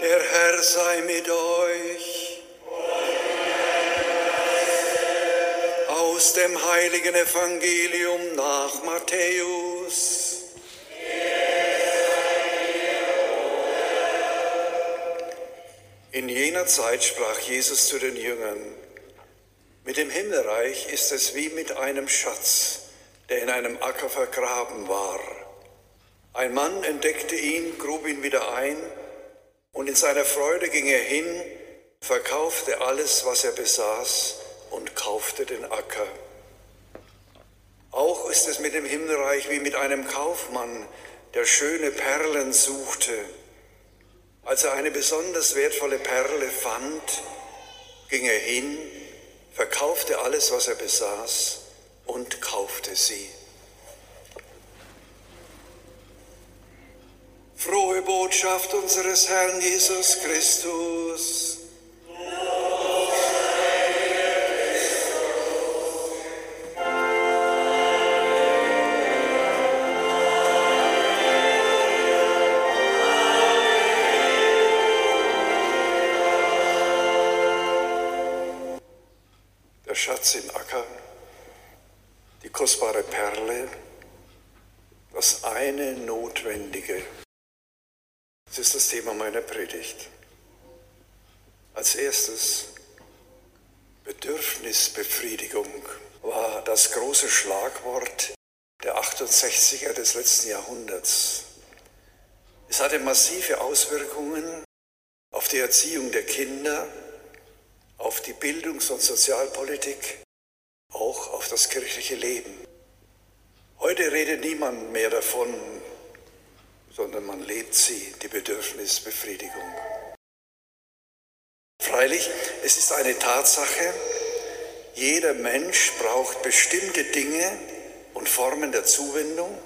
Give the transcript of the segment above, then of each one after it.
Der Herr sei mit euch. Aus dem heiligen Evangelium nach Matthäus. In jener Zeit sprach Jesus zu den Jüngern, mit dem Himmelreich ist es wie mit einem Schatz, der in einem Acker vergraben war. Ein Mann entdeckte ihn, grub ihn wieder ein, und in seiner Freude ging er hin, verkaufte alles, was er besaß, und kaufte den Acker. Auch ist es mit dem Himmelreich wie mit einem Kaufmann, der schöne Perlen suchte. Als er eine besonders wertvolle Perle fand, ging er hin, verkaufte alles, was er besaß, und kaufte sie. Frohe Botschaft unseres Herrn Jesus Christus. Thema meiner Predigt. Als erstes, Bedürfnisbefriedigung war das große Schlagwort der 68er des letzten Jahrhunderts. Es hatte massive Auswirkungen auf die Erziehung der Kinder, auf die Bildungs- und Sozialpolitik, auch auf das kirchliche Leben. Heute redet niemand mehr davon, sondern man lebt sie, die Bedürfnisbefriedigung. Freilich, es ist eine Tatsache, jeder Mensch braucht bestimmte Dinge und Formen der Zuwendung,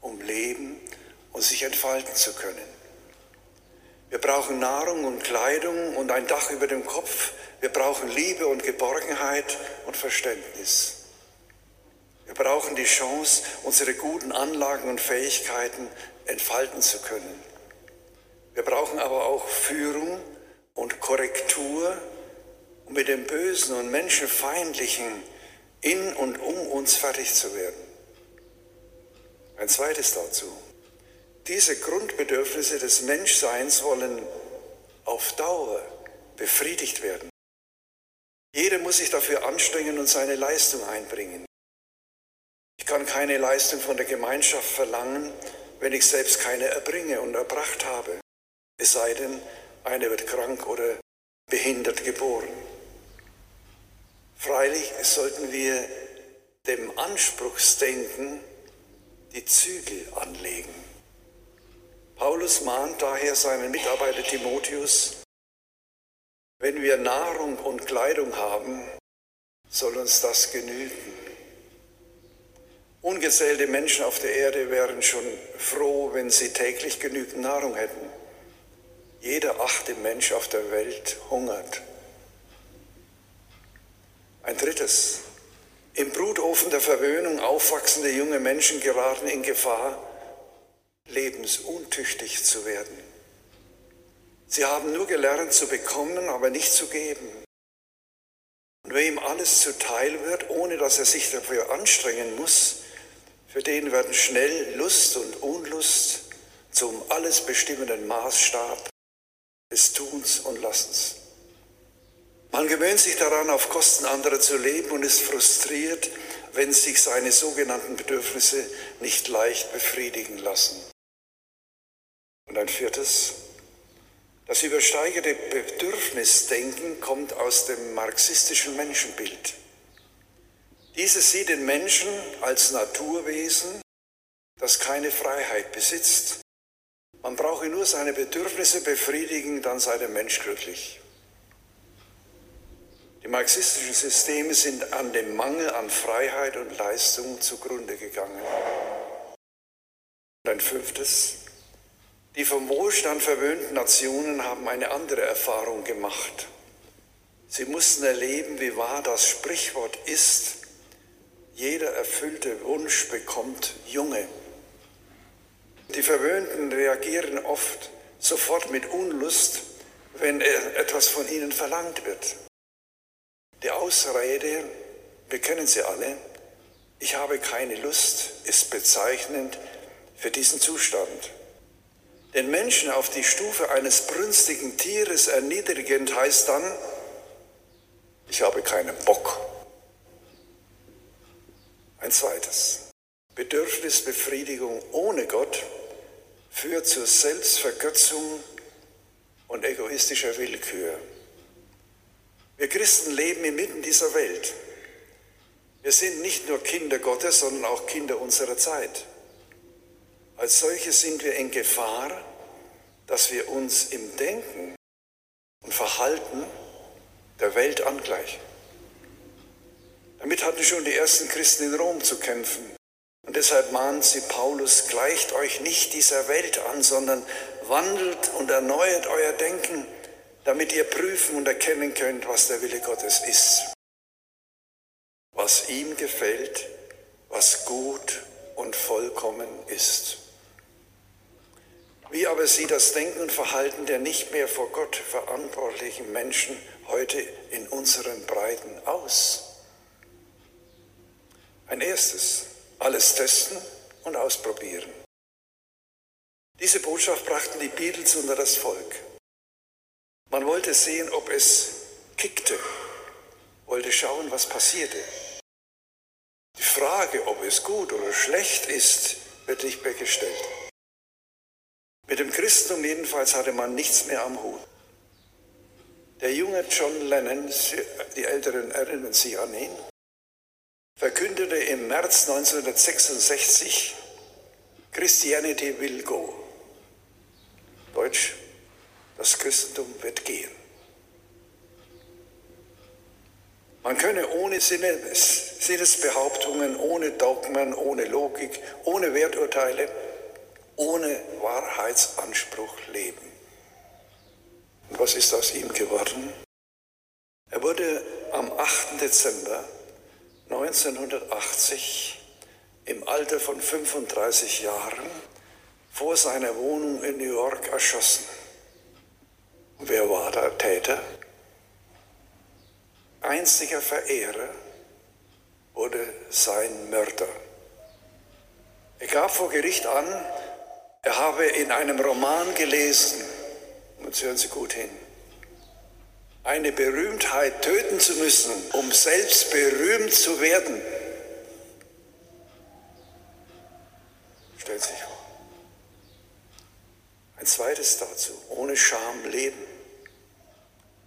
um leben und sich entfalten zu können. Wir brauchen Nahrung und Kleidung und ein Dach über dem Kopf. Wir brauchen Liebe und Geborgenheit und Verständnis. Wir brauchen die Chance, unsere guten Anlagen und Fähigkeiten entfalten zu können. Wir brauchen aber auch Führung und Korrektur, um mit dem Bösen und Menschenfeindlichen in und um uns fertig zu werden. Ein zweites dazu. Diese Grundbedürfnisse des Menschseins wollen auf Dauer befriedigt werden. Jeder muss sich dafür anstrengen und seine Leistung einbringen. Ich kann keine Leistung von der Gemeinschaft verlangen, wenn ich selbst keine erbringe und erbracht habe. Es sei denn, einer wird krank oder behindert geboren. Freilich sollten wir dem Anspruchsdenken die Zügel anlegen. Paulus mahnt daher seinen Mitarbeiter Timotheus, wenn wir Nahrung und Kleidung haben, soll uns das genügen. Ungezählte Menschen auf der Erde wären schon froh, wenn sie täglich genügend Nahrung hätten. Jeder achte Mensch auf der Welt hungert. Ein drittes. Im Brutofen der Verwöhnung aufwachsende junge Menschen geraten in Gefahr, lebensuntüchtig zu werden. Sie haben nur gelernt zu bekommen, aber nicht zu geben. Und wer ihm alles zuteil wird, ohne dass er sich dafür anstrengen muss, für den werden schnell Lust und Unlust zum alles bestimmenden Maßstab des Tuns und Lassens. Man gewöhnt sich daran, auf Kosten anderer zu leben und ist frustriert, wenn sich seine sogenannten Bedürfnisse nicht leicht befriedigen lassen. Und ein viertes, das übersteigerte Bedürfnisdenken kommt aus dem marxistischen Menschenbild. Dieses sieht den Menschen als Naturwesen, das keine Freiheit besitzt. Man brauche nur seine Bedürfnisse befriedigen, dann sei der Mensch glücklich. Die marxistischen Systeme sind an dem Mangel an Freiheit und Leistung zugrunde gegangen. Und ein fünftes, die vom Wohlstand verwöhnten Nationen haben eine andere Erfahrung gemacht. Sie mussten erleben, wie wahr das Sprichwort ist, jeder erfüllte Wunsch bekommt Junge. Die Verwöhnten reagieren oft sofort mit Unlust, wenn etwas von ihnen verlangt wird. Die Ausrede, wir kennen sie alle, ich habe keine Lust, ist bezeichnend für diesen Zustand. Den Menschen auf die Stufe eines brünstigen Tieres erniedrigend heißt dann, ich habe keinen Bock. Ein zweites, Bedürfnisbefriedigung ohne Gott führt zur Selbstvergötzung und egoistischer Willkür. Wir Christen leben inmitten dieser Welt. Wir sind nicht nur Kinder Gottes, sondern auch Kinder unserer Zeit. Als solche sind wir in Gefahr, dass wir uns im Denken und Verhalten der Welt angleichen. Damit hatten schon die ersten Christen in Rom zu kämpfen. Und deshalb mahnt sie Paulus, gleicht euch nicht dieser Welt an, sondern wandelt und erneuert euer Denken, damit ihr prüfen und erkennen könnt, was der Wille Gottes ist. Was ihm gefällt, was gut und vollkommen ist. Wie aber sieht das Denken und Verhalten der nicht mehr vor Gott verantwortlichen Menschen heute in unseren Breiten aus? Ein erstes, alles testen und ausprobieren. Diese Botschaft brachten die Beatles unter das Volk. Man wollte sehen, ob es kickte, wollte schauen, was passierte. Die Frage, ob es gut oder schlecht ist, wird nicht mehr gestellt. Mit dem Christentum jedenfalls hatte man nichts mehr am Hut. Der junge John Lennon, die Älteren erinnern sich an ihn, verkündete im März 1966, Christianity will go. Deutsch, das Christentum wird gehen. Man könne ohne Sinnesbehauptungen, ohne Dogmen, ohne Logik, ohne Werturteile, ohne Wahrheitsanspruch leben. Und was ist aus ihm geworden? Er wurde am 8. Dezember 1980 im Alter von 35 Jahren vor seiner Wohnung in New York erschossen. Wer war der Täter? Einziger Verehrer wurde sein Mörder. Er gab vor Gericht an, er habe in einem Roman gelesen, jetzt hören Sie gut hin, eine Berühmtheit töten zu müssen, um selbst berühmt zu werden. Stellt sich vor. Ein zweites dazu, ohne Scham leben.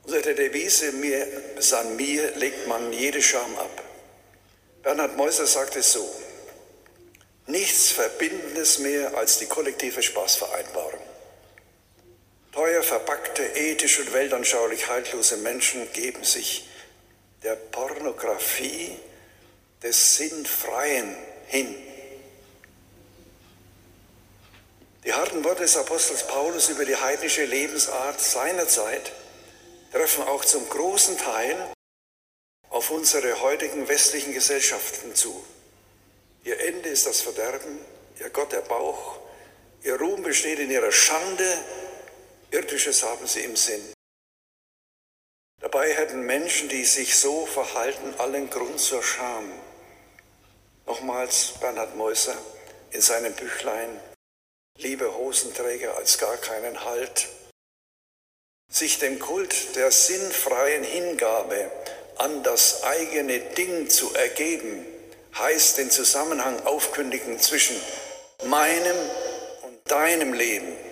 Unter der Devise mir, san mir legt man jede Scham ab. Bernhard Meuser sagt es so, nichts Verbindendes mehr als die kollektive Spaßvereinbarung. Teuer verpackte, ethisch und weltanschaulich haltlose Menschen geben sich der Pornografie des Sinnfreien hin. Die harten Worte des Apostels Paulus über die heidnische Lebensart seiner Zeit treffen auch zum großen Teil auf unsere heutigen westlichen Gesellschaften zu. Ihr Ende ist das Verderben, ihr Gott der Bauch, ihr Ruhm besteht in ihrer Schande, Irdisches haben sie im Sinn. Dabei hätten Menschen, die sich so verhalten, allen Grund zur Scham. Nochmals Bernhard Meuser in seinem Büchlein Liebe Hosenträger als gar keinen Halt. Sich dem Kult der sinnfreien Hingabe an das eigene Ding zu ergeben, heißt den Zusammenhang aufkündigen zwischen meinem und deinem Leben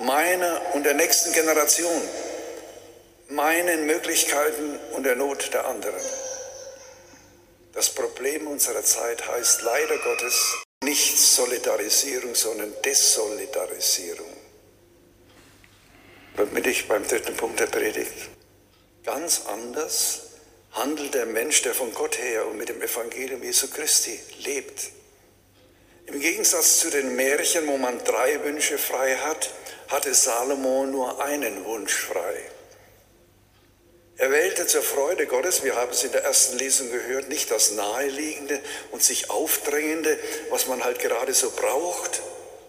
meiner und der nächsten Generation, meinen Möglichkeiten und der Not der anderen. Das Problem unserer Zeit heißt leider Gottes nicht Solidarisierung, sondern Desolidarisierung. Damit ich beim dritten Punkt der Predigt. Ganz anders handelt der Mensch, der von Gott her und mit dem Evangelium Jesu Christi lebt. Im Gegensatz zu den Märchen, wo man drei Wünsche frei hat, hatte Salomo nur einen Wunsch frei. Er wählte zur Freude Gottes, wir haben es in der ersten Lesung gehört, nicht das Naheliegende und sich Aufdrängende, was man halt gerade so braucht,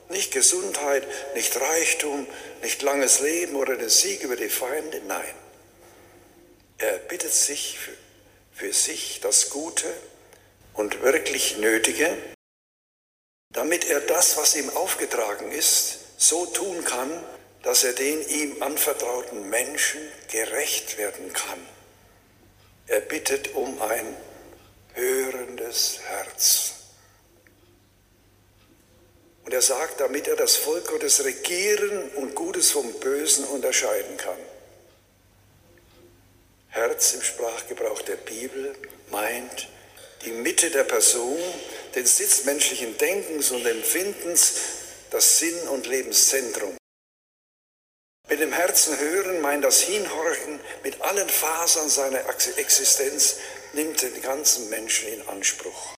Nicht Gesundheit, nicht Reichtum, nicht langes Leben oder den Sieg über die Feinde, nein. Er bittet sich für, für sich das Gute und wirklich Nötige, damit er das, was ihm aufgetragen ist, so tun kann, dass er den ihm anvertrauten Menschen gerecht werden kann. Er bittet um ein hörendes Herz. Und er sagt, damit er das Volk Gottes regieren und Gutes vom Bösen unterscheiden kann. Herz im Sprachgebrauch der Bibel meint die Mitte der Person, den Sitz menschlichen Denkens und Empfindens, das Sinn- und Lebenszentrum. Mit dem Herzen hören meint das Hinhorchen mit allen Fasern seiner Existenz, nimmt den ganzen Menschen in Anspruch.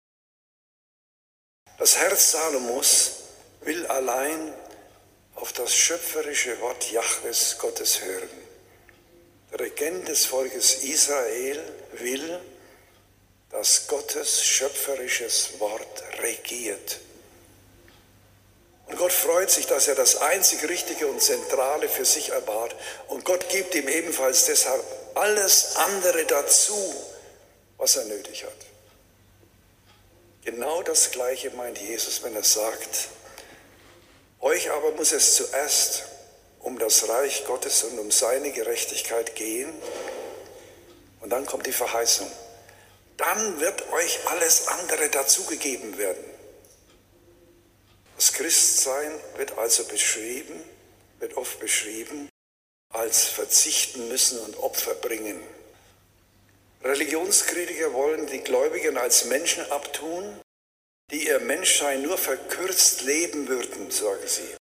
Das Herz Salomos will allein auf das schöpferische Wort Jahwes Gottes hören. Der Regent des Volkes Israel will, dass Gottes schöpferisches Wort regiert. Und Gott freut sich, dass er das einzig Richtige und Zentrale für sich erbat. Und Gott gibt ihm ebenfalls deshalb alles andere dazu, was er nötig hat. Genau das Gleiche meint Jesus, wenn er sagt, euch aber muss es zuerst um das Reich Gottes und um seine Gerechtigkeit gehen. Und dann kommt die Verheißung. Dann wird euch alles andere dazugegeben werden. Das Christsein wird also beschrieben, wird oft beschrieben als verzichten müssen und Opfer bringen. Religionskritiker wollen die Gläubigen als Menschen abtun, die ihr Menschsein nur verkürzt leben würden, sagen sie.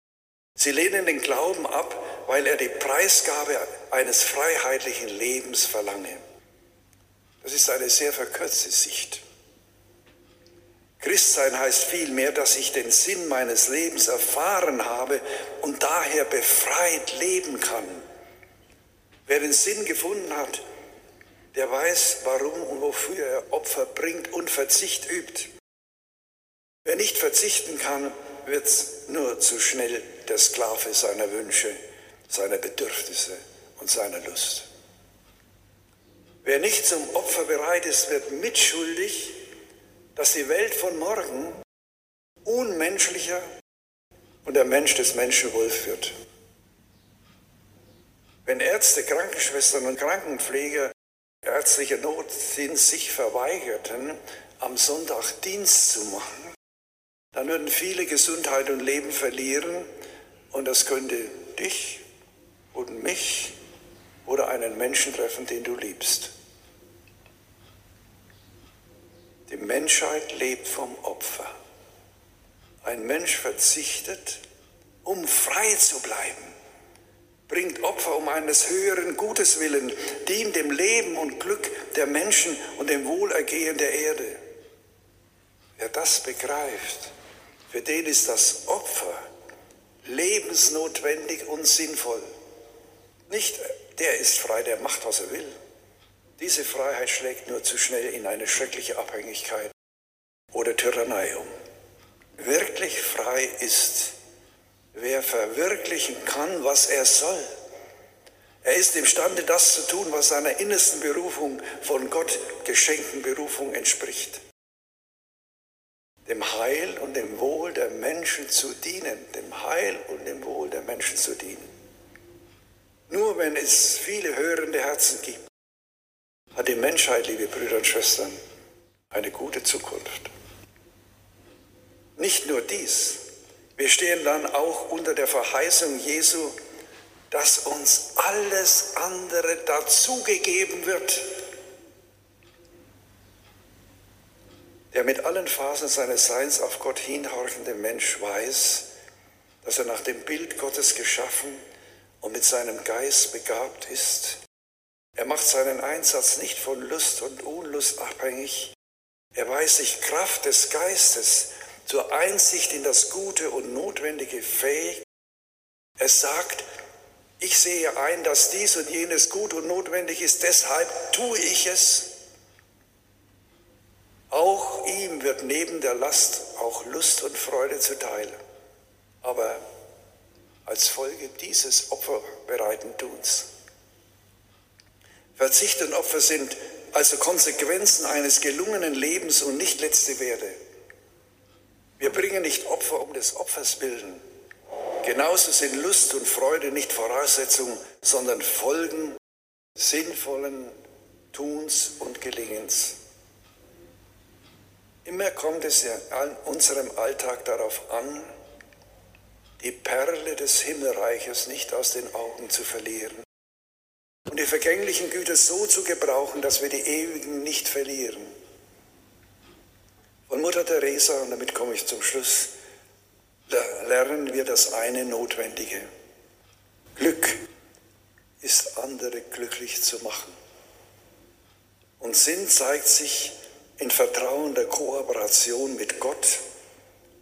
Sie lehnen den Glauben ab, weil er die Preisgabe eines freiheitlichen Lebens verlange. Das ist eine sehr verkürzte Sicht. Christsein heißt vielmehr, dass ich den Sinn meines Lebens erfahren habe und daher befreit leben kann. Wer den Sinn gefunden hat, der weiß, warum und wofür er Opfer bringt und Verzicht übt. Wer nicht verzichten kann, wird nur zu schnell der Sklave seiner Wünsche, seiner Bedürfnisse und seiner Lust. Wer nicht zum Opfer bereit ist, wird mitschuldig, dass die Welt von morgen unmenschlicher und der Mensch des Menschen Wolf wird. Wenn Ärzte, Krankenschwestern und Krankenpfleger ärztlicher Notdienst sich verweigerten, am Sonntag Dienst zu machen, dann würden viele Gesundheit und Leben verlieren und das könnte dich und mich oder einen Menschen treffen, den du liebst. Die Menschheit lebt vom Opfer. Ein Mensch verzichtet, um frei zu bleiben, bringt Opfer um eines höheren Gutes willen, dient dem Leben und Glück der Menschen und dem Wohlergehen der Erde. Wer das begreift, für den ist das Opfer lebensnotwendig und sinnvoll. Nicht der ist frei, der macht, was er will. Diese Freiheit schlägt nur zu schnell in eine schreckliche Abhängigkeit oder Tyrannei um. Wirklich frei ist, wer verwirklichen kann, was er soll. Er ist imstande, das zu tun, was seiner innersten Berufung, von Gott geschenkten Berufung entspricht dem Heil und dem Wohl der Menschen zu dienen, dem Heil und dem Wohl der Menschen zu dienen. Nur wenn es viele hörende Herzen gibt, hat die Menschheit, liebe Brüder und Schwestern, eine gute Zukunft. Nicht nur dies, wir stehen dann auch unter der Verheißung Jesu, dass uns alles andere dazugegeben wird. Der mit allen Phasen seines Seins auf Gott hinhorchende Mensch weiß, dass er nach dem Bild Gottes geschaffen und mit seinem Geist begabt ist. Er macht seinen Einsatz nicht von Lust und Unlust abhängig. Er weiß sich Kraft des Geistes zur Einsicht in das Gute und Notwendige fähig. Er sagt, ich sehe ein, dass dies und jenes gut und notwendig ist, deshalb tue ich es. Auch ihm wird neben der Last auch Lust und Freude zuteil. aber als Folge dieses opferbereiten Tuns. Verzicht und Opfer sind also Konsequenzen eines gelungenen Lebens und nicht letzte Werte. Wir bringen nicht Opfer um des Opfers willen. Genauso sind Lust und Freude nicht Voraussetzung, sondern Folgen sinnvollen Tuns und Gelingens. Immer kommt es an unserem Alltag darauf an, die Perle des Himmelreiches nicht aus den Augen zu verlieren und die vergänglichen Güter so zu gebrauchen, dass wir die ewigen nicht verlieren. Von Mutter Teresa, und damit komme ich zum Schluss, lernen wir das eine Notwendige. Glück ist andere glücklich zu machen. Und Sinn zeigt sich in Vertrauen der Kooperation mit Gott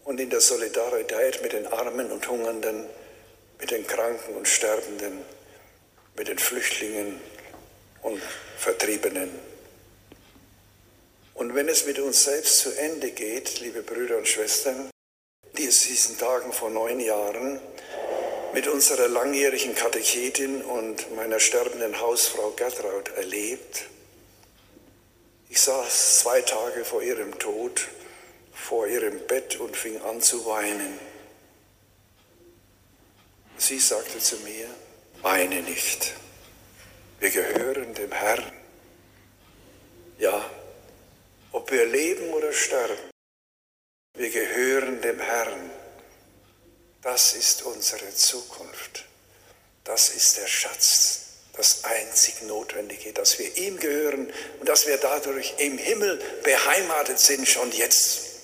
und in der Solidarität mit den Armen und Hungernden, mit den Kranken und Sterbenden, mit den Flüchtlingen und Vertriebenen. Und wenn es mit uns selbst zu Ende geht, liebe Brüder und Schwestern, die es diesen Tagen vor neun Jahren mit unserer langjährigen Katechetin und meiner sterbenden Hausfrau Gertraud erlebt. Ich saß zwei Tage vor ihrem Tod vor ihrem Bett und fing an zu weinen. Sie sagte zu mir, weine nicht, wir gehören dem Herrn. Ja, ob wir leben oder sterben, wir gehören dem Herrn. Das ist unsere Zukunft. Das ist der Schatz, das einzig Notwendige, dass wir ihm gehören und dass wir dadurch im Himmel beheimatet sind, schon jetzt.